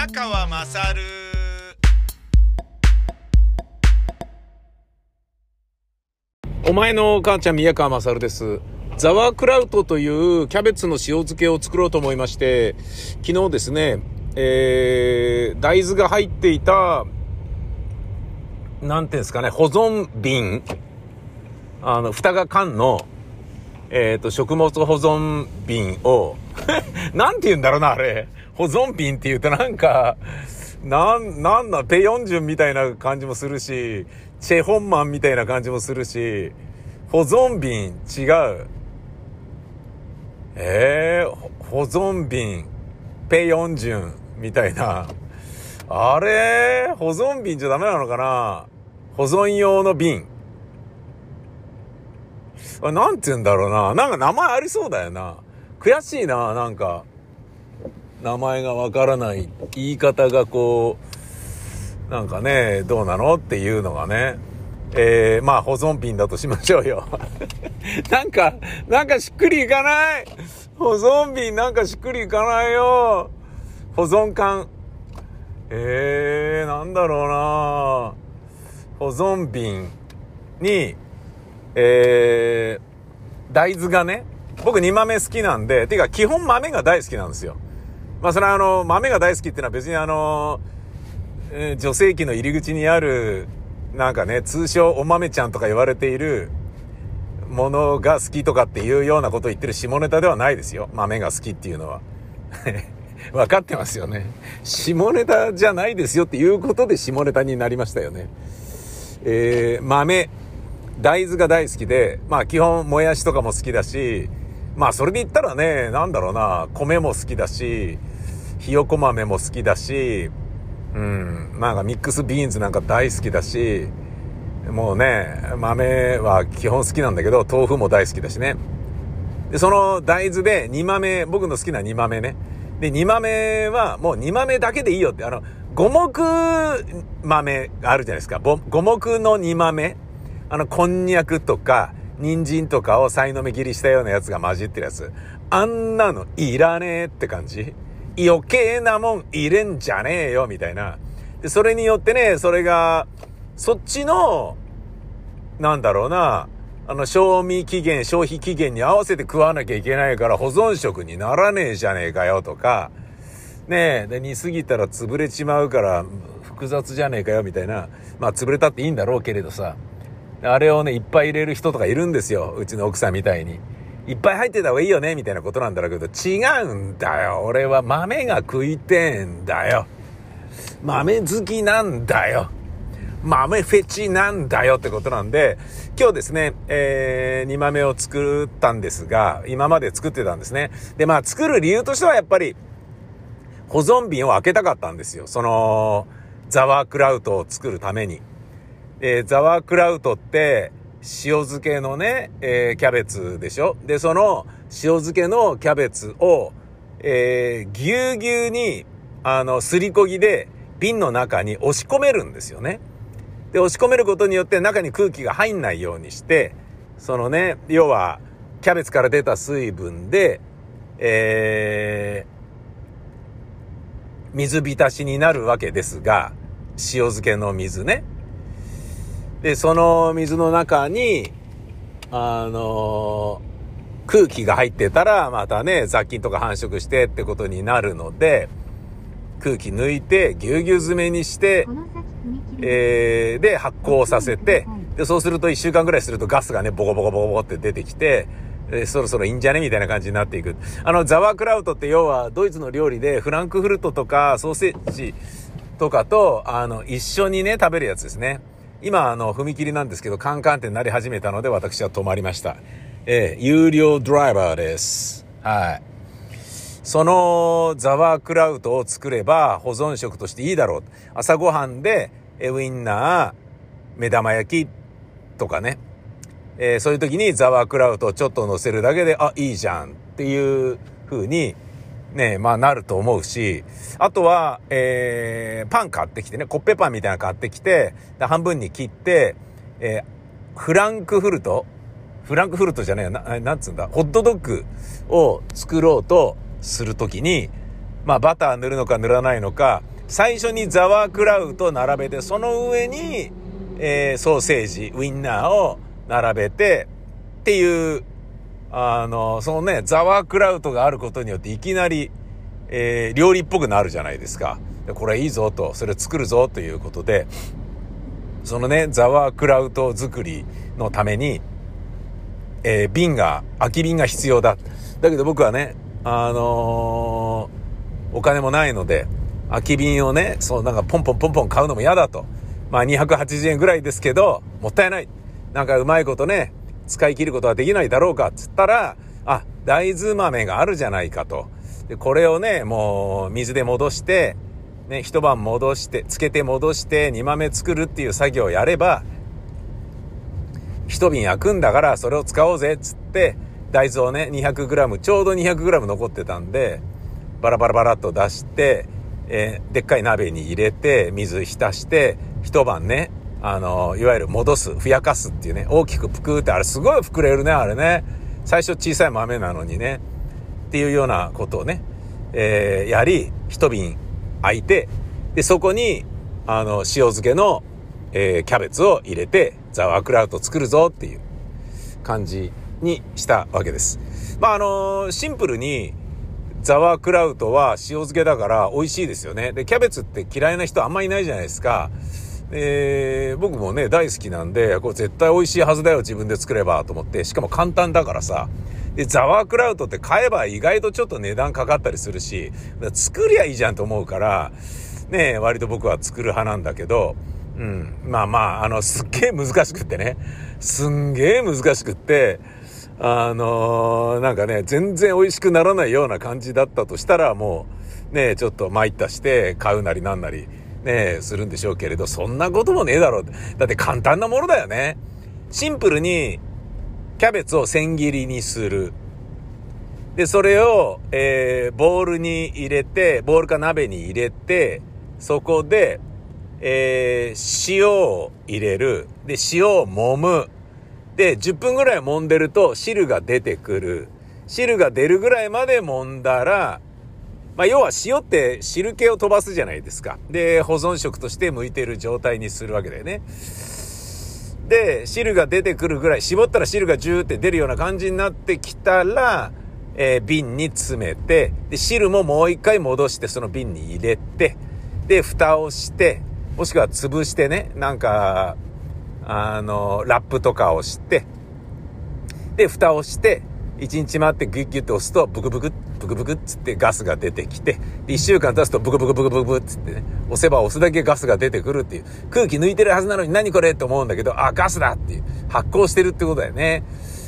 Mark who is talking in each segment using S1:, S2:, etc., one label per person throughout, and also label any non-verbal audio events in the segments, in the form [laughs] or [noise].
S1: 宮川まさる
S2: お前の母ちゃん宮川勝です。ザワークラウトというキャベツの塩漬けを作ろうと思いまして、昨日ですね、えー、大豆が入っていた、なんていうんですかね、保存瓶、あの、蓋が缶の、えっ、と、食物保存瓶を、[laughs] なんて言うんだろうな、あれ。保存瓶って言うとなんか、なん、なんだ、ペヨンジュンみたいな感じもするし、チェホンマンみたいな感じもするし、保存瓶違う。えー、保存瓶、ペヨンジュンみたいな。あれ？保存瓶じゃダメなのかな？保存用の瓶。あなんて言うんだろうな。なんか名前ありそうだよな。悔しいな、なんか。名前がわからない。言い方がこう、なんかね、どうなのっていうのがね。えー、まあ保存瓶だとしましょうよ。[laughs] なんか、なんかしっくりいかない保存瓶なんかしっくりいかないよ保存缶。えー、なんだろうな保存瓶に、えー、大豆がね、僕煮豆好きなんで、てか基本豆が大好きなんですよ。まあそれはあの、豆が大好きっていうのは別にあの、女性器の入り口にある、なんかね、通称お豆ちゃんとか言われているものが好きとかっていうようなことを言ってる下ネタではないですよ。豆が好きっていうのは。[laughs] 分かってますよね。下ネタじゃないですよっていうことで下ネタになりましたよね。えー、豆、大豆が大好きで、まあ基本もやしとかも好きだし、まあそれで言ったらね、なんだろうな、米も好きだし、ひよこ豆も好きだし、うん、なんかミックスビーンズなんか大好きだし、もうね、豆は基本好きなんだけど、豆腐も大好きだしね。で、その大豆で煮豆、僕の好きな煮豆ね。で、煮豆はもう煮豆だけでいいよって、あの、五目豆あるじゃないですか。五目の煮豆。あの、こんにゃくとか、人参とかをさいの目切りしたようなやつが混じってるやつ。あんなのいらねえって感じ。余計なもん入れんじゃねえよ、みたいな。で、それによってね、それが、そっちの、なんだろうな、あの、賞味期限、消費期限に合わせて食わなきゃいけないから保存食にならねえじゃねえかよとか、ねえ、で、煮すぎたら潰れちまうから複雑じゃねえかよみたいな。まあ、潰れたっていいんだろうけれどさ、あれをね、いっぱい入れる人とかいるんですよ。うちの奥さんみたいに。いっぱい入ってた方がいいよねみたいなことなんだろうけど、違うんだよ。俺は豆が食いてんだよ。豆好きなんだよ。豆フェチなんだよってことなんで、今日ですね、えー、煮豆を作ったんですが、今まで作ってたんですね。で、まあ作る理由としてはやっぱり、保存瓶を開けたかったんですよ。その、ザワークラウトを作るために。で、ザワークラウトって、塩漬けのね、えーキャベツでしょ？で、その塩漬けのキャベツを、えーぎゅうぎゅうに、あの、すりこぎで瓶の中に押し込めるんですよね。で、押し込めることによって中に空気が入んないようにして、そのね、要は、キャベツから出た水分で、えー、水浸しになるわけですが、塩漬けの水ね。で、その水の中に、あのー空気が入ってたら、またね、雑菌とか繁殖してってことになるので、空気抜いて、ぎゅうぎゅう詰めにして、えーで、発酵させて、で、そうすると1週間ぐらいするとガスがね、ボコボコボコボコって出てきて、えーそろそろいいんじゃねみたいな感じになっていく。あの、ザワークラウトって要はドイツの料理でフランクフルトとかソーセージとかと、あの、一緒にね、食べるやつですね。今、あの、踏切なんですけど、カンカンってなり始めたので私は止まりました。えー有料ドライバーです。はい。そのザワークラウトを作れば保存食としていいだろう。朝ごはんでえウインナー、目玉焼きとかね。えーそういう時にザワークラウトをちょっと乗せるだけで、あ、いいじゃんっていう風に、ね、まあなると思うし、あとは、えーパン買ってきてね、コッペパンみたいなの買ってきて、半分に切って、えーフランクフルトフランクフルトじゃねえよな、なんつうんだ、ホットドッグを作ろうとするときに、まあバター塗るのか塗らないのか、最初にザワークラウト並べて、その上に、えー、ソーセージ、ウインナーを並べて、っていう、あの、そのね、ザワークラウトがあることによっていきなり、えー、料理っぽくなるじゃないですか。これいいぞと、それ作るぞということで、そのね、ザワークラウト作りのために、えー、瓶が、空き瓶が必要だ。だけど僕はね、あのー、お金もないので、空き瓶をね、そうなんかポンポンポンポン買うのも嫌だと。まあ280円ぐらいですけど、もったいない。なんかうまいことね、使い切ることはできないだろうかっつったら、あ、大豆豆があるじゃないかと。で、これをね、もう水で戻して、ね、一晩戻して、つけて戻して煮豆作るっていう作業をやれば、一瓶焼くんだからそれを使おうぜっつって、大豆をね、200g、ちょうど 200g 残ってたんで、バラバラバラっと出して、えー、でっかい鍋に入れて、水浸して、一晩ね、あの、いわゆる戻す、ふやかすっていうね、大きくぷくって、あれすごい膨れるね、あれね。最初小さい豆なのにね。っていうようなことをね、えー、やり、一瓶空いて、で、そこに、あの、塩漬けの、えー、キャベツを入れて、ザワークラウト作るぞっていう感じにしたわけです。まあ、あのシンプルに、ザワークラウトは塩漬けだから美味しいですよね。で、キャベツって嫌いな人あんまいないじゃないですか。えー、僕もね、大好きなんで、これ絶対美味しいはずだよ、自分で作ればと思って、しかも簡単だからさ。で、ザワークラウトって買えば意外とちょっと値段かかったりするし、作りゃいいじゃんと思うから、ね、割と僕は作る派なんだけど、うん。まあまあ、あの、すっげえ難しくってね。すんげえ難しくって、あのー、なんかね、全然美味しくならないような感じだったとしたら、もう、ね、ちょっと参ったして買うなりなんなり、ね、するんでしょうけれど、そんなこともねえだろう。だって簡単なものだよね。シンプルに、キャベツを千切りにする。で、それを、えー、ボウルに入れて、ボウルか鍋に入れて、そこで、えー、塩を入れる。で、塩を揉む。で、10分ぐらい揉んでると汁が出てくる。汁が出るぐらいまで揉んだら、まあ、要は塩って汁気を飛ばすじゃないですか。で、保存食として向いてる状態にするわけだよね。で、汁が出てくるぐらい、絞ったら汁がジューって出るような感じになってきたら、えー、瓶に詰めて、で、汁ももう一回戻してその瓶に入れて、で、蓋をして、もしくは潰してね、なんか、あの、ラップとかをして、で、蓋をして、1日待ってギュッギュッと押すと、ブクブク、ブクブクっつってガスが出てきて、で、1週間経つとブクブクブクブクっつってね、押せば押すだけガスが出てくるっていう、空気抜いてるはずなのに何これって思うんだけど、あ、ガスだっていう、発酵してるってことだよね。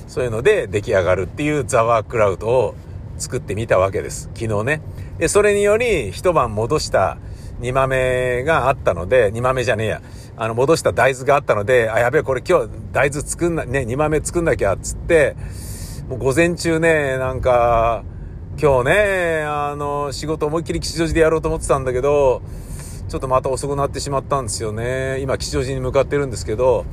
S2: そういうので出来上がるっていうザワークラウドを作ってみたわけです。昨日ね。で、それにより一晩戻した煮豆があったので、煮豆じゃねえや。あの、戻した大豆があったので、あ、やべえ、これ今日大豆作んな、ね、煮豆作んなきゃ、っつって、午前中ね、なんか、今日ね、あの、仕事思いっきり吉祥寺でやろうと思ってたんだけど、ちょっとまた遅くなってしまったんですよね。今、吉祥寺に向かってるんですけど、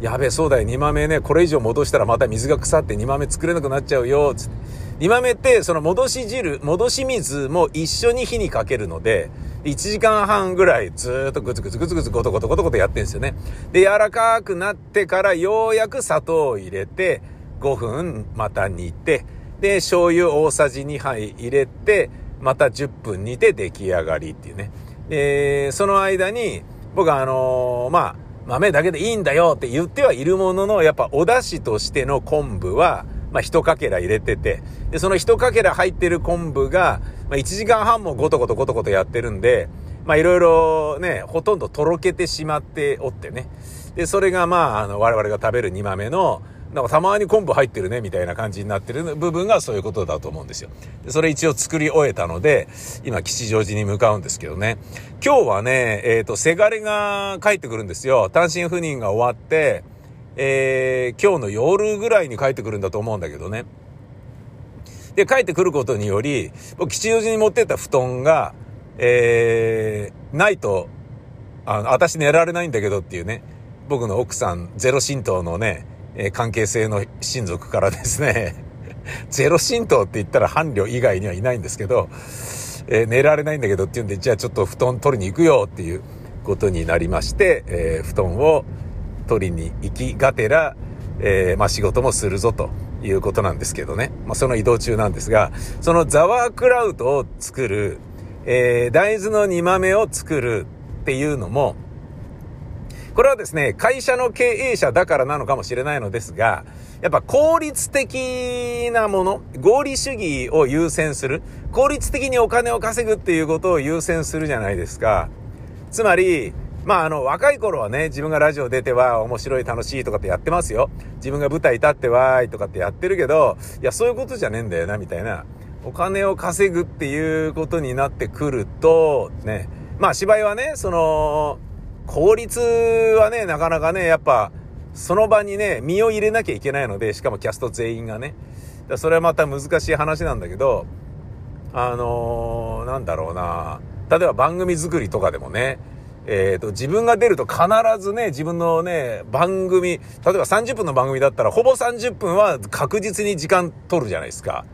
S2: やべえ、そうだよ、煮豆ね、これ以上戻したらまた水が腐って煮豆作れなくなっちゃうよ、つって。煮豆って、その戻し汁、戻し水も一緒に火にかけるので、1時間半ぐらいずっとグツグツグツグツゴトゴトゴトゴトやってんですよね。で、柔らかくなってからようやく砂糖を入れて、5分また煮て、で、醤油大さじ2杯入れて、また10分煮て出来上がりっていうね。で、その間に、僕はあのー、まあ、豆だけでいいんだよって言ってはいるものの、やっぱお出汁としての昆布は、まあ、一かけら入れてて、で、その一かけら入ってる昆布が、まあ、1時間半もゴトゴトゴトゴトやってるんで、まあ、いろいろね、ほとんどとろけてしまっておってね。で、それがまあ、あの、我々が食べる煮豆の、なんかたまに昆布入ってるね、みたいな感じになってる部分がそういうことだと思うんですよ。で、それ一応作り終えたので、今、吉祥寺に向かうんですけどね。今日はね、えっ、ー、と、せがれが帰ってくるんですよ。単身赴任が終わって、えー、今日の夜ぐらいに帰ってくるんだと思うんだけどね。で、帰ってくることにより、吉祥寺に持ってった布団が、えー、ないと、あの、私寝られないんだけどっていうね、僕の奥さん、ゼロ神道のね、え関係性の親族からですね、[laughs] ゼロ神道って言ったら伴侶以外にはいないんですけど、えー、寝られないんだけどっていうんで、じゃあちょっと布団取りに行くよっていうことになりまして、えー、布団を取りに行きがてら、えー、まあ仕事もするぞということなんですけどね。まあその移動中なんですが、そのザワークラウトを作る、え、大豆の煮豆を作るっていうのも、これはですね、会社の経営者だからなのかもしれないのですが、やっぱ効率的なもの、合理主義を優先する、効率的にお金を稼ぐっていうことを優先するじゃないですか。つまり、まあ、あの、若い頃はね、自分がラジオ出ては面白い楽しいとかってやってますよ。自分が舞台立ってわーいとかってやってるけど、いや、そういうことじゃねえんだよな、みたいな。お金を稼ぐっていうことになってくると、ね、まあ芝居はね、その、効率はね、なかなかね、やっぱ、その場にね、身を入れなきゃいけないので、しかもキャスト全員がね。それはまた難しい話なんだけど、あのー、なんだろうな。例えば番組作りとかでもね、えっ、ー、と、自分が出ると必ずね、自分のね、番組、例えば30分の番組だったら、ほぼ30分は確実に時間取るじゃないですか。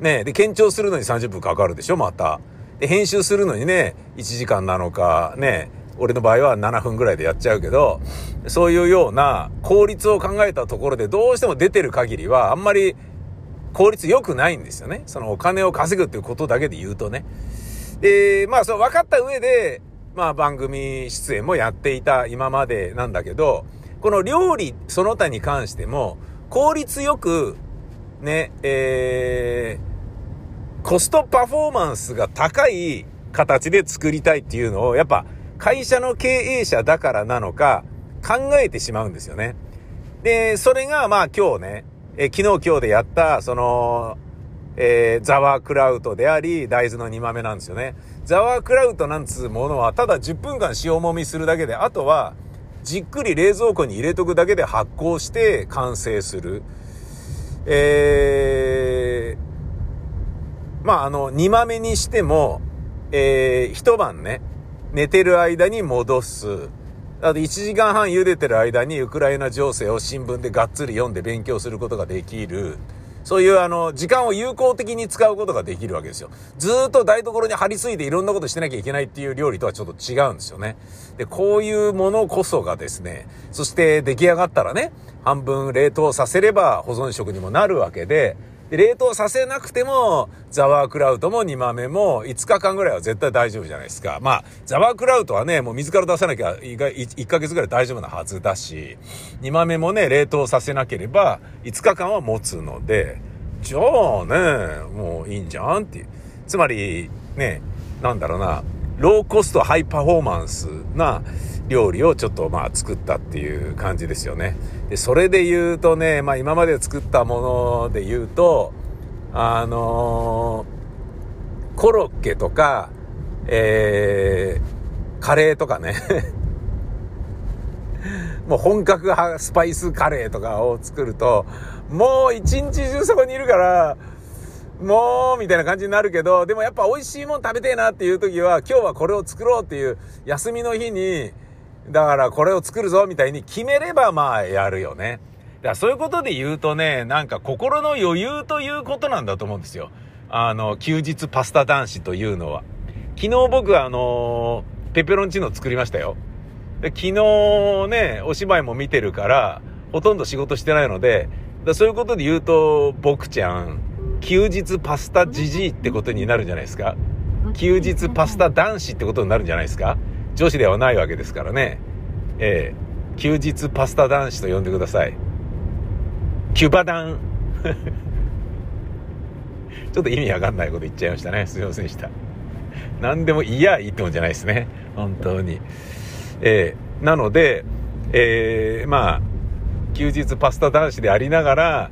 S2: ね、で、検証するのに30分かかるでしょ、また。で、編集するのにね、1時間なのか、ね、俺の場合は7分ぐらいでやっちゃうけど、そういうような効率を考えたところでどうしても出てる限りはあんまり効率良くないんですよね。そのお金を稼ぐっていうことだけで言うとね。で、まあそう分かった上で、まあ番組出演もやっていた今までなんだけど、この料理その他に関しても効率よくね、えー、コストパフォーマンスが高い形で作りたいっていうのをやっぱ会社の経営者だからなのか考えてしまうんですよね。で、それがまあ今日ね、え昨日今日でやった、その、えー、ザワークラウトであり、大豆の煮豆なんですよね。ザワークラウトなんつうものは、ただ10分間塩もみするだけで、あとは、じっくり冷蔵庫に入れとくだけで発酵して完成する。えー、まあ、あの、煮豆にしても、えー、一晩ね、寝てる間に戻す。あと1時間半茹でてる間にウクライナ情勢を新聞でがっつり読んで勉強することができる。そういうあの、時間を有効的に使うことができるわけですよ。ずっと台所に張り付いていろんなことしてなきゃいけないっていう料理とはちょっと違うんですよね。で、こういうものこそがですね、そして出来上がったらね、半分冷凍させれば保存食にもなるわけで、冷凍させなくても、ザワークラウトも煮豆も5日間ぐらいは絶対大丈夫じゃないですか。まあ、ザワークラウトはね、もう水から出さなきゃ1ヶ月ぐらい大丈夫なはずだし、煮豆もね、冷凍させなければ5日間は持つので、じゃあね、もういいんじゃんっていう。つまり、ね、なんだろうな、ローコストハイパフォーマンスな料理をちょっとまあ作ったっていう感じですよね。で、それで言うとね、まあ今まで作ったもので言うと、あのー、コロッケとか、えー、カレーとかね [laughs] もう本格派スパイスカレーとかを作ると、もう一日中そこにいるから、もう、みたいな感じになるけど、でもやっぱ美味しいもん食べてえなっていう時は、今日はこれを作ろうっていう休みの日に、だからこれを作るぞみたいに決めればまあやるよね。だからそういうことで言うとね、なんか心の余裕ということなんだと思うんですよ。あの、休日パスタ男子というのは。昨日僕あの、ペペロンチーノ作りましたよ。で昨日ね、お芝居も見てるから、ほとんど仕事してないので、だそういうことで言うと、僕ちゃん、休日パスタじじいってことになるんじゃないですか休日パスタ男子ってことになるんじゃないですか女子ではないわけですからね。ええー、休日パスタ男子と呼んでください。キュバダン。[laughs] ちょっと意味わかんないこと言っちゃいましたね。すいませんでした。何でもいやいいってもんじゃないですね。本当に。えー、なので、えー、まあ、休日パスタ男子でありながら、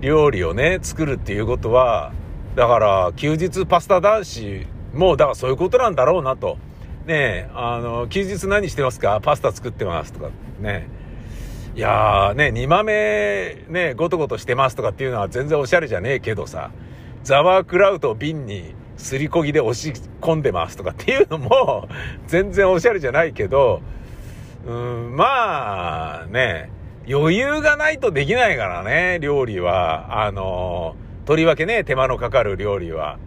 S2: 料理をね、作るっていうことは、だから、休日パスタ男子も、だからそういうことなんだろうなと。ねあの、休日何してますか？パスタ作ってますとか、ね。いやーね、煮豆ね、ごとごとしてますとかっていうのは全然おしゃれじゃねえけどさ、ザワークラウト瓶にすりこぎで押し込んでますとかっていうのも、全然おしゃれじゃないけど、うん、まあね、余裕がないとできないからね、料理は。あの、とりわけね、手間のかかる料理は。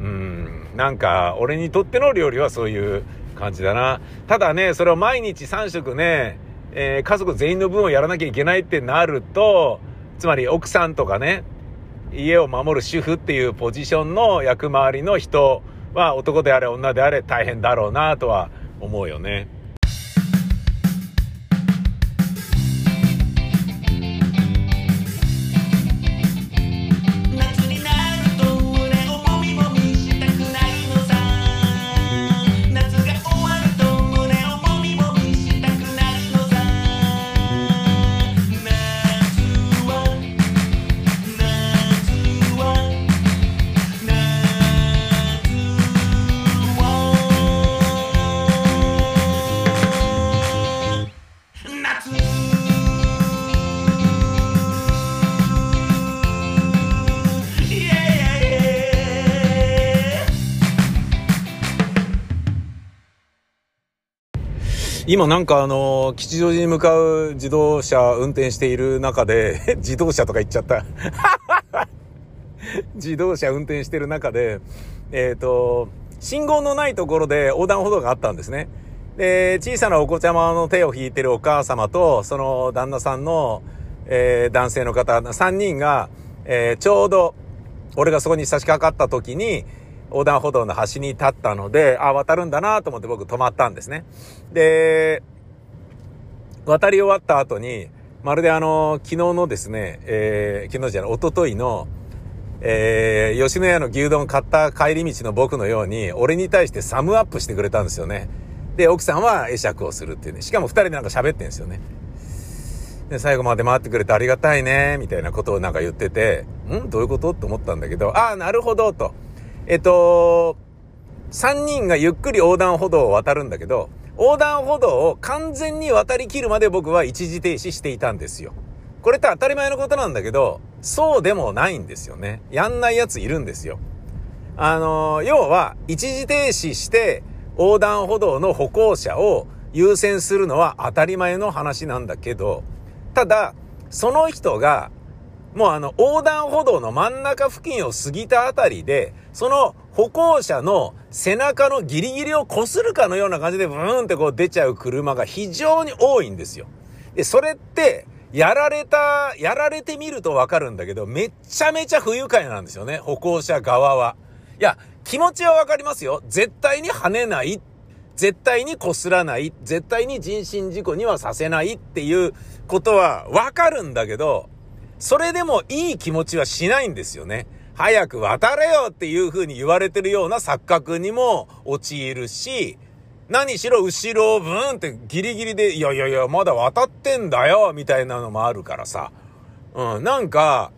S2: うん、なんか、俺にとっての料理はそういう感じだな。ただね、それを毎日3食ね、えー、家族全員の分をやらなきゃいけないってなると、つまり奥さんとかね、家を守る主婦っていうポジションの役回りの人は男であれ女であれ大変だろうなとは思うよね。今なんかあの、吉祥寺に向かう自動車運転している中で、[laughs] 自動車とか言っちゃった。[laughs] 自動車運転してる中で、えっ、ー、と、信号のないところで横断歩道があったんですね。で、小さなお子ちゃまの手を引いてるお母様と、その旦那さんの、えー、男性の方、3人が、えー、ちょうど、俺がそこに差し掛かった時に、横断歩道の端に立ったので、あ、渡るんだなと思って僕止まったんですね。で、渡り終わった後に、まるであの、昨日のですね、えー、昨日じゃない、一昨日の、えー、吉野家の牛丼買った帰り道の僕のように、俺に対してサムアップしてくれたんですよね。で、奥さんは会釈をするっていうね。しかも二人でなんか喋ってんですよね。で、最後まで回ってくれてありがたいね、みたいなことをなんか言ってて、ん？どういうこと？って思ったんだけど、ああ、なるほど、と。えっと、3人がゆっくり横断歩道を渡るんだけど、横断歩道を完全に渡りきるまで僕は一時停止していたんですよ。これって当たり前のことなんだけど、そうでもないんですよね。やんないやついるんですよ。あの、要は、一時停止して横断歩道の歩行者を優先するのは当たり前の話なんだけど、ただ、その人がもうあの、横断歩道の真ん中付近を過ぎたあたりで、その歩行者の背中のギリギリを擦るかのような感じでブーンってこう出ちゃう車が非常に多いんですよ。で、それって、やられた、やられてみるとわかるんだけど、めっちゃめちゃ不愉快なんですよね、歩行者側は。いや、気持ちはわかりますよ。絶対に跳ねない。絶対に擦らない。絶対に人身事故にはさせないっていうことはわかるんだけど、それでもいい気持ちはしないんですよね。早く渡れよっていう風に言われてるような錯覚にも陥るし、何しろ後ろをブーンってギリギリで、いやいやいや、まだ渡ってんだよ、みたいなのもあるからさ。うん、なんか、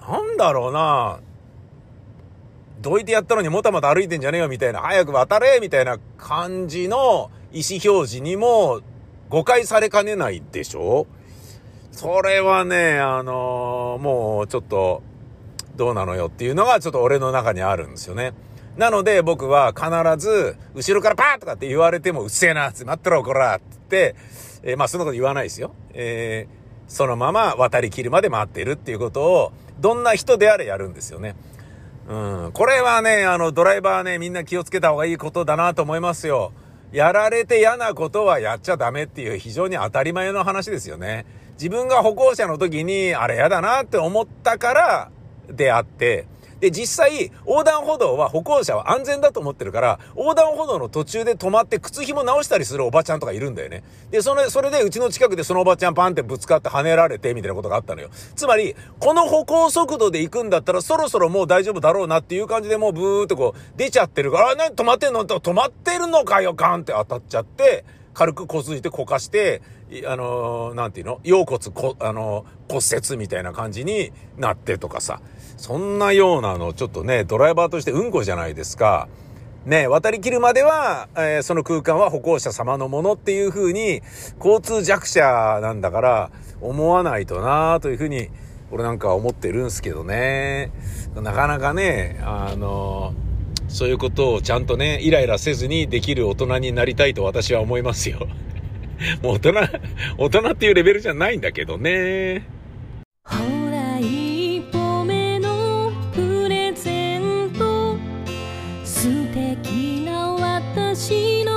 S2: なんだろうな。どいてやったのにもたもた歩いてんじゃねえよ、みたいな、早く渡れみたいな感じの意思表示にも誤解されかねないでしょ？それはね、あのー、もうちょっと、どうなのよっていうのがちょっと俺の中にあるんですよね。なので僕は必ず、後ろからパーとかって言われてもうっせえなって待ってろこらって言って、えー、まあそんなこと言わないですよ。えー、そのまま渡りきるまで待ってるっていうことを、どんな人であれやるんですよね。うん。これはね、あの、ドライバーね、みんな気をつけた方がいいことだなと思いますよ。やられて嫌なことはやっちゃダメっていう非常に当たり前の話ですよね。自分が歩行者の時に、あれやだなって思ったからであって、で、実際、横断歩道は歩行者は安全だと思ってるから、横断歩道の途中で止まって靴紐直したりするおばちゃんとかいるんだよね。で、それ、それでうちの近くでそのおばちゃんパンってぶつかって跳ねられてみたいなことがあったのよ。つまり、この歩行速度で行くんだったらそろそろもう大丈夫だろうなっていう感じでもうブーってこう出ちゃってるから、あ、何止まってんの？止まってるのかよ、ガンって当たっちゃって、軽くこすいてこかして、あのー、なんていうの？腰骨こ、あのー、骨折みたいな感じになってとかさ。そんなようなの、ちょっとね、ドライバーとしてうんこじゃないですか。ね、渡りきるまでは、えー、その空間は歩行者様のものっていう風に、交通弱者なんだから、思わないとなという風に、俺なんか思ってるんですけどね。なかなかね、あのそういうことをちゃんとね、イライラせずにできる大人になりたいと私は思いますよ。[laughs] もう大人、大人っていうレベルじゃないんだけどね。
S1: 私の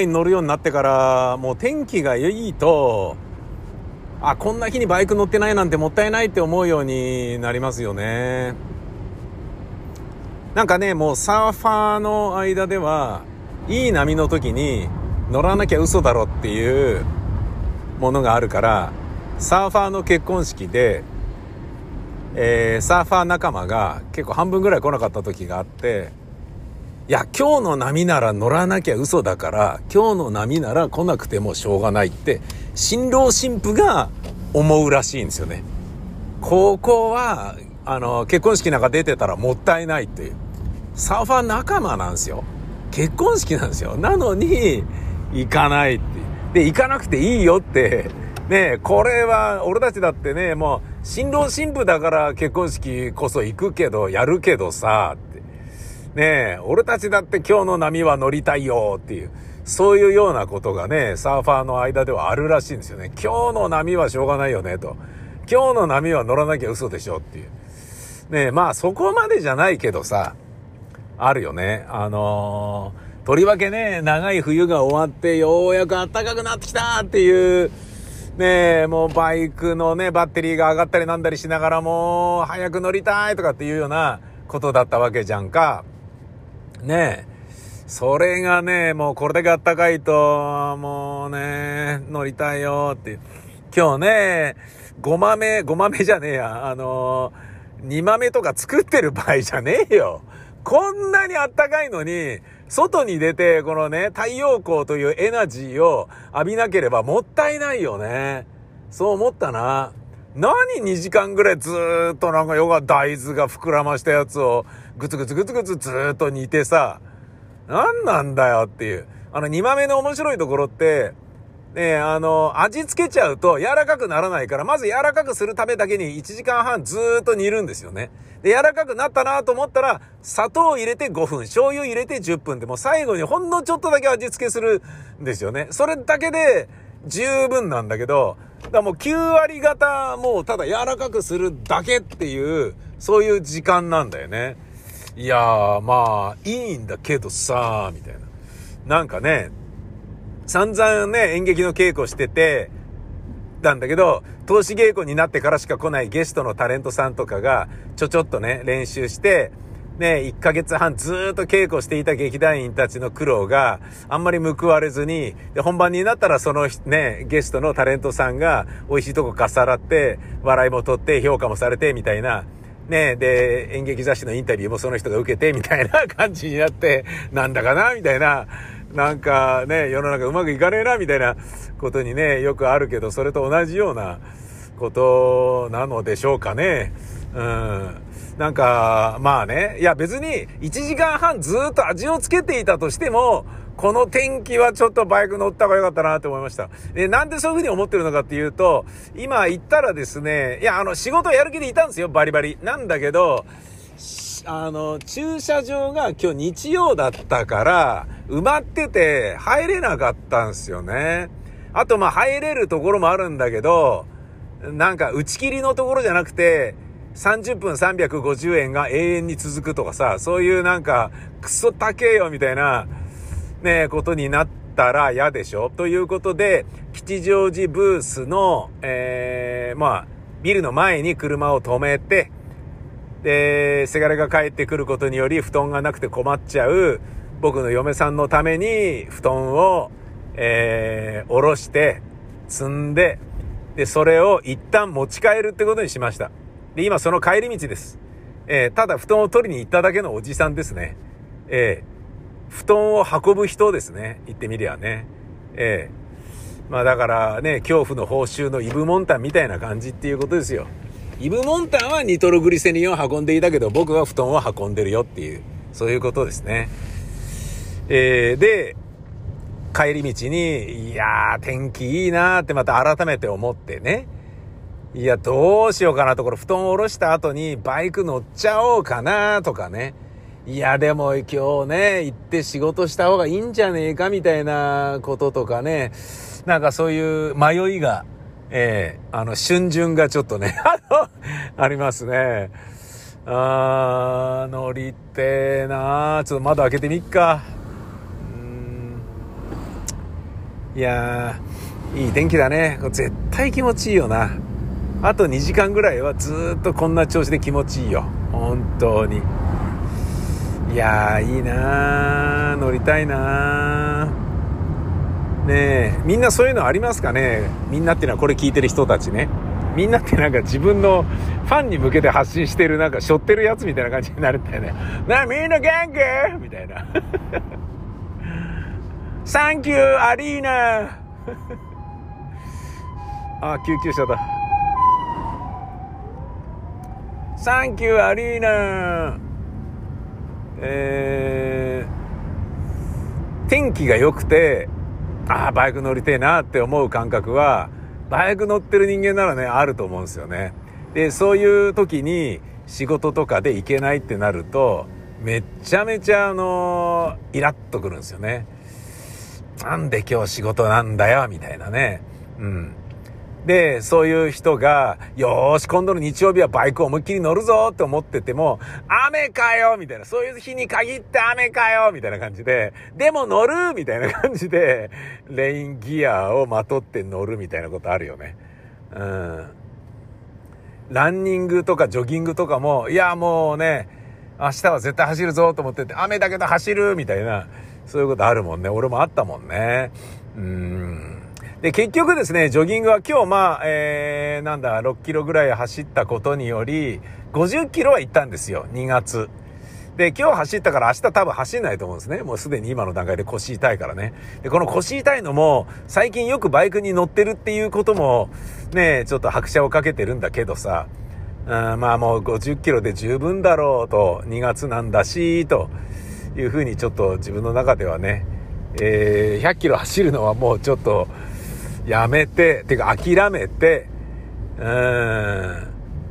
S2: イに乗るようになってから、もう天気がいいと、あ、こんな日にバイク乗ってないなんてもったいないって思うようになりますよね。なんかね、もうサーファーの間では、いい波の時に乗らなきゃ嘘だろっていうものがあるから、サーファーの結婚式で、えーサーファー仲間が結構半分ぐらい来なかった時があって、いや、今日の波なら乗らなきゃ嘘だから、今日の波なら来なくてもしょうがないって、新郎新婦が思うらしいんですよね。ここは、あの、結婚式なんか出てたらもったいないっていう。サーファー仲間なんですよ。結婚式なんですよ。なのに、行かないって。で、行かなくていいよって、ねこれは、俺たちだってね、もう、新郎新婦だから結婚式こそ行くけど、やるけどさ、っ。ねえ、俺たちだって今日の波は乗りたいよっていう、そういうようなことがね、サーファーの間ではあるらしいんですよね。今日の波はしょうがないよね、と。今日の波は乗らなきゃ嘘でしょっていう。ねえ、まあそこまでじゃないけどさ、あるよね。あのーとりわけね、長い冬が終わってようやく暖かくなってきたっていう、ねえ、もうバイクのね、バッテリーが上がったりなんだりしながらも早く乗りたいとかっていうようなことだったわけじゃんか。ねえ。それがね、もうこれだけ暖かいと、もうね、乗りたいよって。今日ね、ごまめ、ごまめじゃねえや、あのー、煮豆とか作ってる場合じゃねえよ。こんなに暖かいのに、外に出て、このね、太陽光というエナジーを浴びなければもったいないよね。そう思ったな。何？2時間ぐらいずーっとなんかヨガ大豆が膨らましたやつをグツグツグツグツずーっと煮てさ、何なんだよっていう。あの煮豆の面白いところって、ねあの、味付けちゃうと柔らかくならないから、まず柔らかくするためだけに1時間半ずーっと煮るんですよね。で、柔らかくなったなと思ったら、砂糖入れて5分、醤油入れて10分でもう最後にほんのちょっとだけ味付けするんですよね。それだけで十分なんだけど、だもう9割方もうただ柔らかくするだけっていう、そういう時間なんだよね。いやー、まあ、いいんだけどさー、みたいな。なんかね、散々ね、演劇の稽古してて、なんだけど、投資稽古になってからしか来ないゲストのタレントさんとかが、ちょちょっとね、練習して、ね、1ヶ月半ずっと稽古していた劇団員たちの苦労があんまり報われずに、で、本番になったらそのね、ゲストのタレントさんが美味しいとこかっさらって、笑いも取って評価もされてみたいな、ねで、演劇雑誌のインタビューもその人が受けてみたいな感じになって、なんだかなみたいな、なんかね、世の中うまくいかねえなみたいなことにね、よくあるけど、それと同じようなことなのでしょうかね。うん。なんか、まあね、いや別に1時間半ずっと味をつけていたとしても、この天気はちょっとバイク乗った方がよかったなって思いました。で、なんでそういう風に思ってるのかっていうと、今行ったらですね、いや、あの、仕事やる気でいたんですよ、バリバリ。なんだけど、あの、駐車場が今日日曜だったから、埋まってて入れなかったんですよね。あと、まあ、入れるところもあるんだけど、なんか打ち切りのところじゃなくて、30分350円が永遠に続くとかさ、そういうなんか、クソ高えよみたいな、ね、ことになったら嫌でしょ？ということで、吉祥寺ブースの、えー、まあ、ビルの前に車を止めて、で、せがれが帰ってくることにより布団がなくて困っちゃう僕の嫁さんのために布団を、えー、下ろして、積んで、で、それを一旦持ち帰るってことにしました。で、今その帰り道です。えー、ただ布団を取りに行っただけのおじさんですね。えー、布団を運ぶ人ですね。言ってみりゃね。えー、まあだからね、恐怖の報酬のイブモンタンみたいな感じっていうことですよ。イブモンタンはニトログリセリンを運んでいたけど、僕は布団を運んでるよっていう、そういうことですね。えー、で、帰り道に、いやー、天気いいなーってまた改めて思ってね。いや、どうしようかなと、これ布団を下ろした後にバイク乗っちゃおうかなとかね。いや、でも今日ね、行って仕事した方がいいんじゃねえかみたいなこととかね。なんかそういう迷いが、ええー、あの、春巡がちょっとね、[laughs] あの、ありますね。あー、乗りてーなー。ちょっと窓開けてみっか。いやー、いい天気だね。絶対気持ちいいよな。あと2時間ぐらいはずっとこんな調子で気持ちいいよ。本当に。いやーいいなー。乗りたいなー。ねえ。みんなそういうのありますかね？みんなっていうのはこれ聞いてる人たちね。みんなってなんか自分のファンに向けて発信してるなんか背負ってるやつみたいな感じになるんだよね。なみんな元気？みたいな。サンキューアリーナ。あ救急車だ。サンキューアリーナえー、天気が良くて、ああ、バイク乗りてえなって思う感覚は、バイク乗ってる人間ならね、あると思うんですよね。で、そういう時に仕事とかで行けないってなると、めっちゃめちゃあのー、イラッとくるんですよね。なんで今日仕事なんだよ、みたいなね。うん。で、そういう人が、よーし、今度の日曜日はバイクを思いっきり乗るぞって思ってても、雨かよみたいな、そういう日に限って雨かよみたいな感じで、でも乗るみたいな感じで、レインギアをまとって乗るみたいなことあるよね。うん。ランニングとかジョギングとかも、いや、もうね、明日は絶対走るぞと思ってて、雨だけど走るみたいな、そういうことあるもんね。俺もあったもんね。うん。で、結局ですね、ジョギングは今日まあ、えー、なんだ、6キロぐらい走ったことにより、50キロは行ったんですよ、2月。で、今日走ったから明日多分走んないと思うんですね。もうすでに今の段階で腰痛いからね。で、この腰痛いのも、最近よくバイクに乗ってるっていうことも、ね、ちょっと拍車をかけてるんだけどさ、うん、まあもう50キロで十分だろうと、2月なんだし、というふうにちょっと自分の中ではね、えー、100キロ走るのはもうちょっと、やめて、てか諦めて、うん、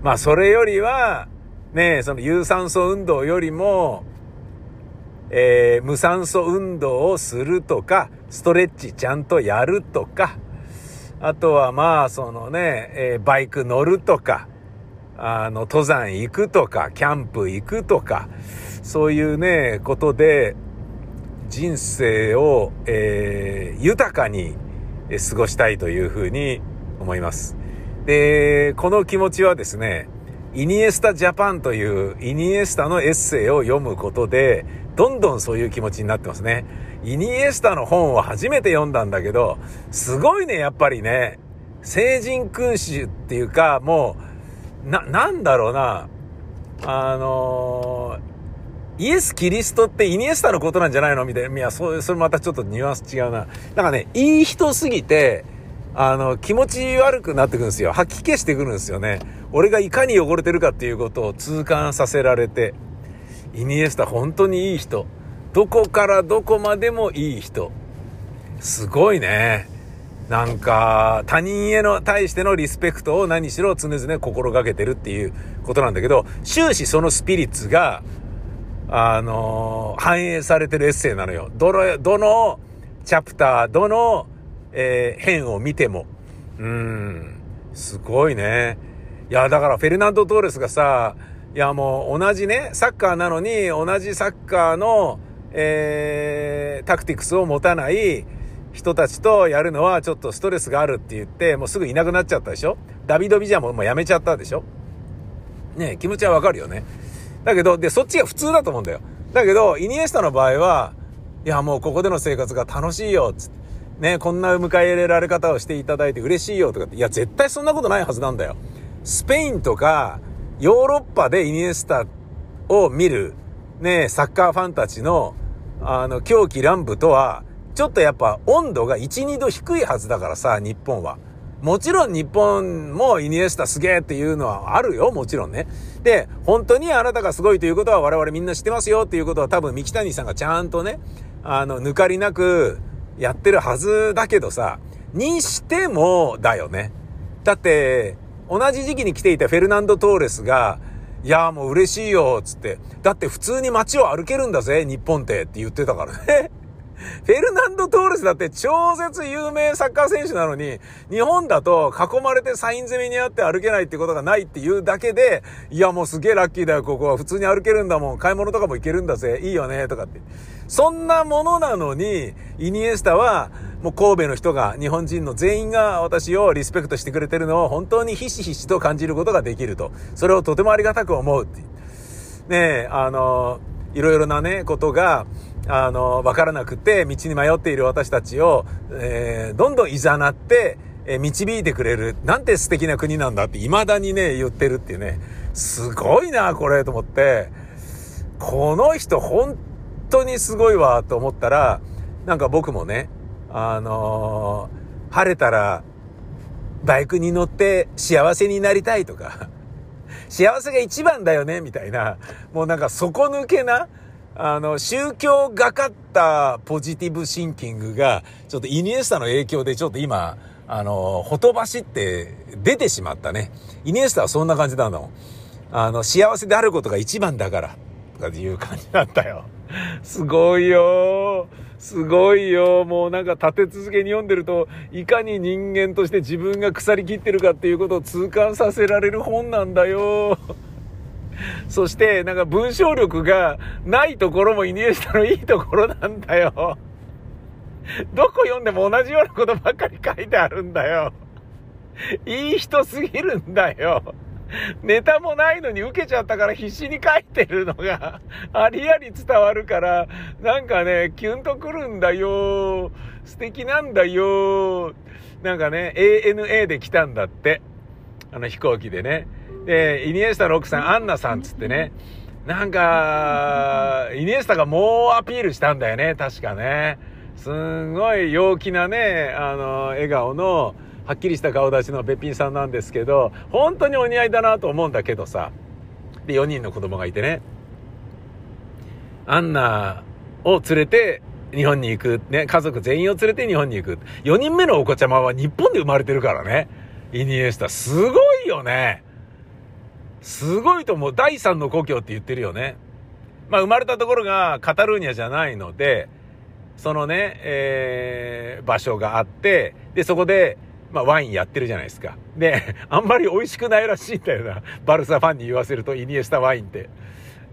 S2: まあそれよりは、ね、その有酸素運動よりも、えー、無酸素運動をするとか、ストレッチちゃんとやるとか、あとはまあそのね、えー、バイク乗るとか、あの、登山行くとか、キャンプ行くとか、そういうね、ことで、人生を、えー、豊かに過ごしたいというふうに思います。で、この気持ちはですね、イニエスタジャパンというイニエスタのエッセイを読むことで、どんどんそういう気持ちになってますね。イニエスタの本を初めて読んだんだけど、すごいね、やっぱりね、聖人君主っていうか、もう、な、なんだろうな、あのイエス・キリストってイニエスタのことなんじゃないの？みたいな。いや、それ、それまたちょっとニュアンス違うな。なんかね、いい人すぎて、あの、気持ち悪くなってくるんですよ。吐き気してくるんですよね。俺がいかに汚れてるかっていうことを痛感させられて、イニエスタ本当にいい人。どこからどこまでもいい人。すごいね。なんか、他人への、対してのリスペクトを何しろ常々心がけてるっていうことなんだけど、終始そのスピリッツが、あのー、反映されてるエッセイなのよ。どの、どのチャプター、どの、えー、編を見ても。うん、すごいね。いや、だからフェルナンド・トーレスがさ、いやもう同じね、サッカーなのに、同じサッカーの、えー、タクティクスを持たない人たちとやるのはちょっとストレスがあるって言って、もうすぐいなくなっちゃったでしょ？ダビド・ビジャももうやめちゃったでしょ？ね気持ちはわかるよね。だけど、で、そっちが普通だと思うんだよ。だけど、イニエスタの場合は、いや、もうここでの生活が楽しいよ、つって。ね、こんな迎え入れられ方をしていただいて嬉しいよとかって、いや、絶対そんなことないはずなんだよ。スペインとか、ヨーロッパでイニエスタを見る、ね、サッカーファンたちの、あの、狂気乱舞とは、ちょっとやっぱ温度が1、2度低いはずだからさ、日本は。もちろん日本もイニエスタすげえっていうのはあるよ、もちろんね。で、本当にあなたがすごいということは我々みんな知ってますよっていうことは多分三木谷さんがちゃんとね、あの、抜かりなくやってるはずだけどさ、にしてもだよね。だって、同じ時期に来ていたフェルナンド・トーレスが、いやもう嬉しいよ、つって。だって普通に街を歩けるんだぜ、日本ってって言ってたからね。[laughs] フェルナンド・トーレスだって超絶有名サッカー選手なのに、日本だと囲まれてサイン攻めにあって歩けないってことがないっていうだけで、いやもうすげえラッキーだよ、ここは。普通に歩けるんだもん。買い物とかも行けるんだぜ。いいよね、とかって。そんなものなのに、イニエスタは、もう神戸の人が、日本人の全員が私をリスペクトしてくれてるのを本当にひしひしと感じることができると。それをとてもありがたく思うって。ねえ、あの、いろいろなね、ことが、あの、わからなくて、道に迷っている私たちを、えー、どんどん誘って、えー、導いてくれる。なんて素敵な国なんだって未だにね、言ってるっていうね。すごいな、これ、と思って。この人、本当にすごいわ、と思ったら、なんか僕もね、あのー、晴れたら、バイクに乗って幸せになりたいとか、幸せが一番だよね、みたいな、もうなんか底抜けな、あの、宗教がかったポジティブシンキングが、ちょっとイニエスタの影響でちょっと今、あの、ほとばしって出てしまったね。イニエスタはそんな感じなの。あの、幸せであることが一番だから、とかいう感じなんだよ。すごいよすごいよ。もうなんか立て続けに読んでると、いかに人間として自分が腐りきってるかっていうことを痛感させられる本なんだよ。[laughs] そして、なんか文章力がないところもイニエスタのいいところなんだよ。[laughs] どこ読んでも同じようなことばっかり書いてあるんだよ。[laughs] いい人すぎるんだよ。ネタもないのに受けちゃったから必死に書いてるのがありあり伝わるから、なんかね、キュンとくるんだよ。素敵なんだよ。なんかね、ANA で来たんだって。あの飛行機でね。で、イニエスタの奥さん、アンナさんつってね、なんか、イニエスタが猛アピールしたんだよね、確かね。すんごい陽気なね、あの、笑顔の、はっきりした顔立ちのべっぴんさんなんですけど、本当にお似合いだなと思うんだけどさ。で、4人の子供がいてね。アンナを連れて日本に行く。ね、家族全員を連れて日本に行く。4人目のお子ちゃまは日本で生まれてるからね。イニエスタ、すごいよね。すごいと思う。第三の故郷って言ってるよね。まあ、生まれたところがカタルーニャじゃないので、そのね、えー、場所があって、で、そこで、まあ、ワインやってるじゃないですか。で、あんまり美味しくないらしいんだよな。バルサファンに言わせると、イニエスタワインって。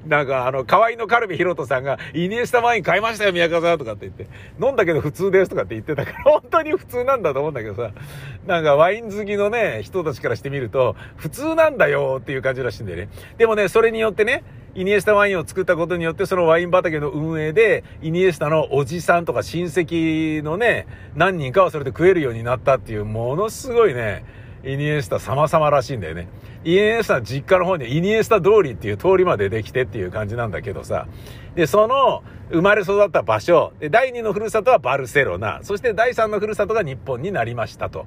S2: なんかあの、河合のカルビヒロトさんが、イニエスタワイン買いましたよ、宮川さんとかって言って、飲んだけど普通ですとかって言ってたから、本当に普通なんだと思うんだけどさ、なんかワイン好きのね、人たちからしてみると、普通なんだよっていう感じらしいんだよね。でもね、それによってね、イニエスタワインを作ったことによって、そのワイン畑の運営で、イニエスタのおじさんとか親戚のね、何人かはそれで食えるようになったっていう、ものすごいね、イニエスタ様々らしいんだよね。イニエスタ実家の方にイニエスタ通りっていう通りまでできてっていう感じなんだけどさ。で、その生まれ育った場所、で、第2のふるさとはバルセロナ、そして第3のふるさとが日本になりましたと。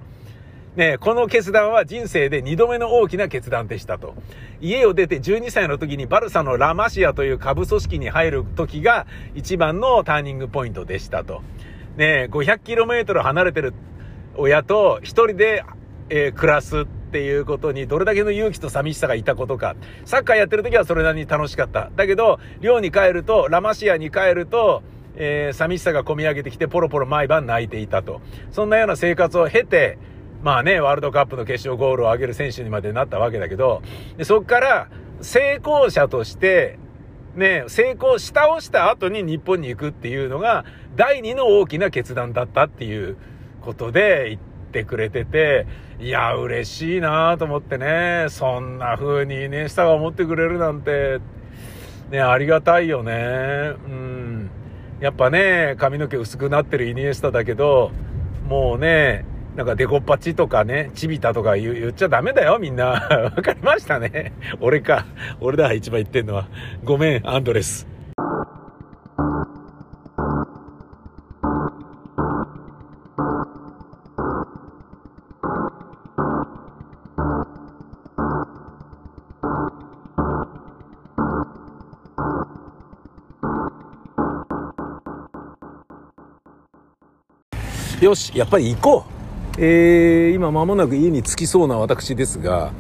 S2: ね、この決断は人生で2度目の大きな決断でしたと。家を出て12歳の時にバルサのラマシアという下部組織に入る時が一番のターニングポイントでしたと。ね、500km 離れてる親と一人で、えー、暮らすっていうことにどれだけの勇気と寂しさがいたことか。サッカーやってる時はそれなりに楽しかった。だけど、寮に帰ると、ラマシアに帰ると、えー、寂しさが込み上げてきてポロポロ毎晩泣いていたと。そんなような生活を経て、まあね、ワールドカップの決勝ゴールを挙げる選手にまでなったわけだけど、でそっから成功者として、ね、成功したをした後に日本に行くっていうのが、第二の大きな決断だったっていうことで言ってくれてて、いや、嬉しいなと思ってね、そんな風にね、下が思ってくれるなんて、ね、ありがたいよね。うん。やっぱね、髪の毛薄くなってるイニエスタだけど、もうね、なんかデコパチとかね、チビタとか言っちゃダメだよ、みんな。[laughs] わかりましたね。俺か。俺だ、一番言ってんのは。ごめん、アンドレス。よし、やっぱり行こう。えー、今間もなく家に着きそうな私ですが、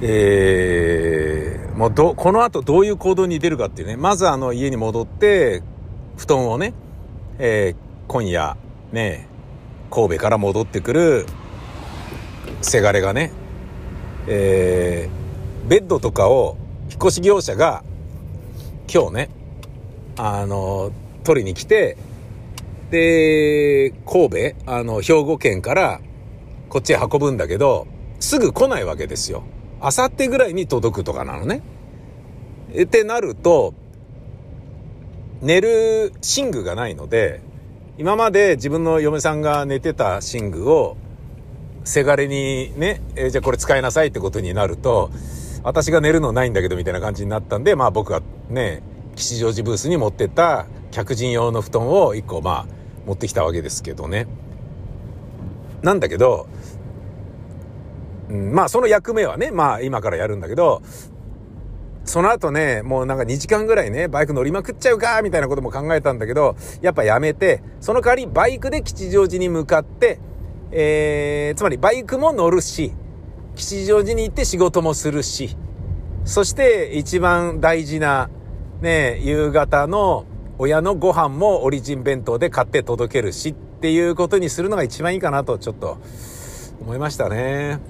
S2: えー、もうど、この後どういう行動に出るかっていうね、まずあの家に戻って、布団をね、えー、今夜、ね、神戸から戻ってくる、せがれがね、えー、ベッドとかを引っ越し業者が今日ね、あの、取りに来て、で、神戸、あの、兵庫県からこっちへ運ぶんだけど、すぐ来ないわけですよ。あさってぐらいに届くとかなのね。ってなると、寝る寝具がないので、今まで自分の嫁さんが寝てた寝具を、せがれにね、えー、じゃあこれ使いなさいってことになると、私が寝るのないんだけどみたいな感じになったんで、まあ僕がね、吉祥寺ブースに持ってった客人用の布団を一個まあ持ってきたわけですけどね。なんだけど、うん、まあその役目はね、まあ今からやるんだけど、その後ね、もうなんか2時間ぐらいね、バイク乗りまくっちゃうか、みたいなことも考えたんだけど、やっぱやめて、その代わりバイクで吉祥寺に向かって、えー、つまりバイクも乗るし、吉祥寺に行って仕事もするし、そして一番大事な、ね、夕方の親のご飯もオリジン弁当で買って届けるしっていうことにするのが一番いいかなとちょっと思いましたね。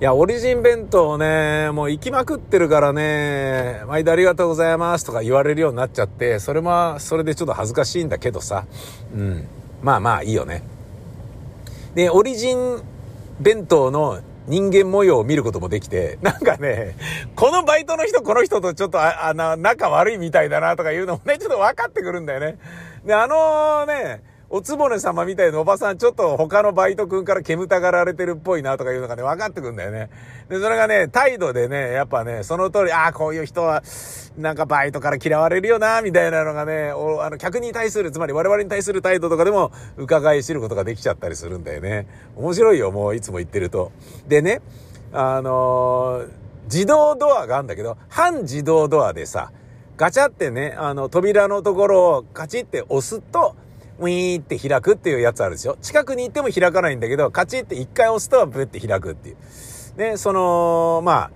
S2: いや、オリジン弁当ね、もう行きまくってるからね、毎度ありがとうございますとか言われるようになっちゃって、それも、それでちょっと恥ずかしいんだけどさ。うん。まあまあいいよね。で、オリジン弁当の人間模様を見ることもできて、なんかね、このバイトの人、この人とちょっとあ、あの、仲悪いみたいだなとかいうのもね、ちょっと分かってくるんだよね。で、あのね、おつぼね様みたいなおばさん、ちょっと他のバイト君から煙たがられてるっぽいなとかいうのがね、分かってくんだよね。で、それがね、態度でね、やっぱね、その通り、ああ、こういう人は、なんかバイトから嫌われるよな、みたいなのがね、おあの、客に対する、つまり我々に対する態度とかでも、伺い知ることができちゃったりするんだよね。面白いよ、もういつも言ってると。でね、あのー、自動ドアがあるんだけど、半自動ドアでさ、ガチャってね、あの、扉のところをカチって押すと、ウィーって開くっていうやつあるでしょ？近くに行っても開かないんだけど、カチって一回押すとブって開くっていう。ね、その、ま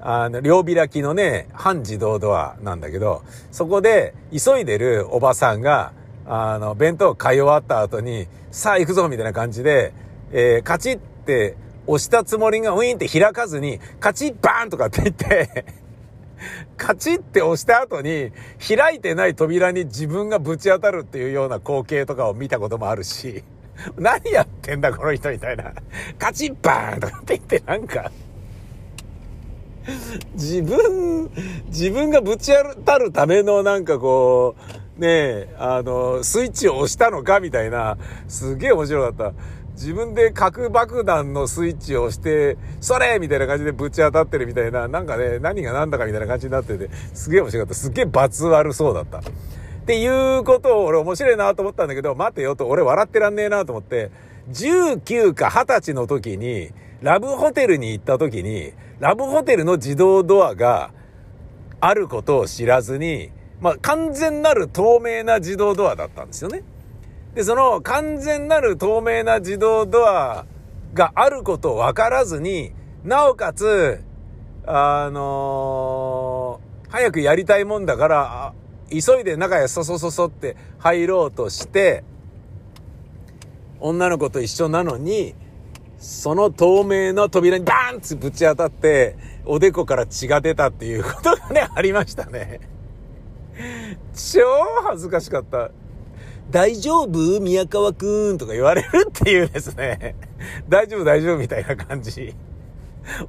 S2: あ、あの、両開きのね、半自動ドアなんだけど、そこで急いでるおばさんが、あの、弁当買い終わった後に、さあ行くぞみたいな感じで、えー、カチって押したつもりがウィーンって開かずに、カチッバーンとかって言ってカチって押した後に、開いてない扉に自分がぶち当たるっていうような光景とかを見たこともあるし、何やってんだこの人みたいな。カチッバーンとかって言ってなんか、自分、自分がぶち当たるためのなんかこう、ねえ、あの、スイッチを押したのかみたいな、すげえ面白かった。自分で核爆弾のスイッチを押して、それみたいな感じでぶち当たってるみたいな、なんかね、何が何だかみたいな感じになってて、すげえ面白かった。すげえ罰悪そうだった。っていうことを俺面白いなと思ったんだけど、待てよと、俺笑ってらんねえなと思って、19か20歳の時に、ラブホテルに行った時に、ラブホテルの自動ドアがあることを知らずに、まあ、完全なる透明な自動ドアだったんですよね。で、その完全なる透明な自動ドアがあることを分からずに、なおかつ、あのー、早くやりたいもんだから、急いで中へそそそそって入ろうとして、女の子と一緒なのに、その透明な扉にバーンってぶち当たって、おでこから血が出たっていうことがね、ありましたね。超恥ずかしかった。大丈夫？宮川くんとか言われるっていうですね。大丈夫大丈夫みたいな感じ。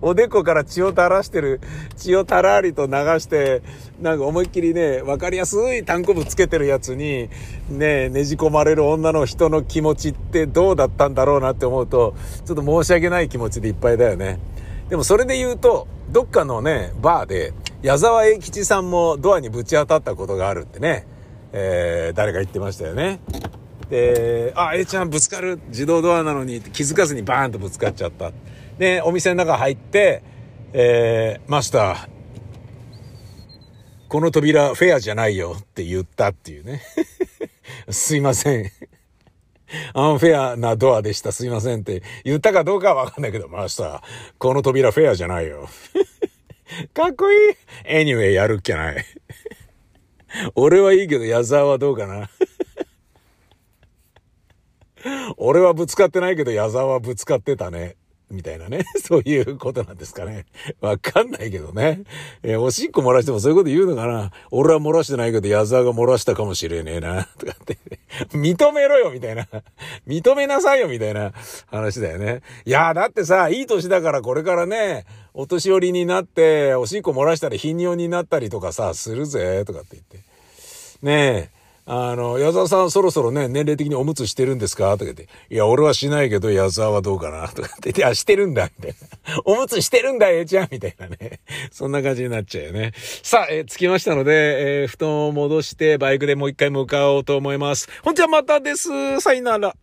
S2: おでこから血を垂らしてる、血をたらりと流して、なんか思いっきりね、わかりやすい単行部つけてるやつに、ね、ねじ込まれる女の人の気持ちってどうだったんだろうなって思うと、ちょっと申し訳ない気持ちでいっぱいだよね。でもそれで言うと、どっかのね、バーで、矢沢永吉さんもドアにぶち当たったことがあるってね、えー、誰か言ってましたよね。で、あ、A ちゃんぶつかる自動ドアなのに気づかずにバーンとぶつかっちゃった。で、お店の中入って、えー、マスター、この扉フェアじゃないよって言ったっていうね。[laughs] すいません。アンフェアなドアでした。すいませんって言ったかどうかはわかんないけど、マスター、この扉フェアじゃないよ。[laughs] かっこいい。anyway やるっきゃない。[laughs] 俺はいいけど、矢沢はどうかな。[laughs] 俺はぶつかってないけど、矢沢はぶつかってたね。みたいなね。[laughs] そういうことなんですかね。わかんないけどね。えー、おしっこ漏らしてもそういうこと言うのかな。俺は漏らしてないけど、矢沢が漏らしたかもしれねえな。[laughs] とかって。認めろよみたいな。[laughs] 認めなさいよみたいな話だよね。いやだってさ、いい年だからこれからね、お年寄りになって、おしっこ漏らしたら頻尿になったりとかさ、するぜ、とかって言って。ねえ。あの、矢沢さんそろそろね、年齢的におむつしてるんですか？とか言って、いや、俺はしないけど、矢沢はどうかな？とかって言って、あ、してるんだみたいな。[laughs] おむつしてるんだ、ええちゃんみたいなね。[laughs] そんな感じになっちゃうよね。さあ、え、着きましたので、えー、布団を戻して、バイクでもう一回向かおうと思います。ほんじゃまたです。さよなら。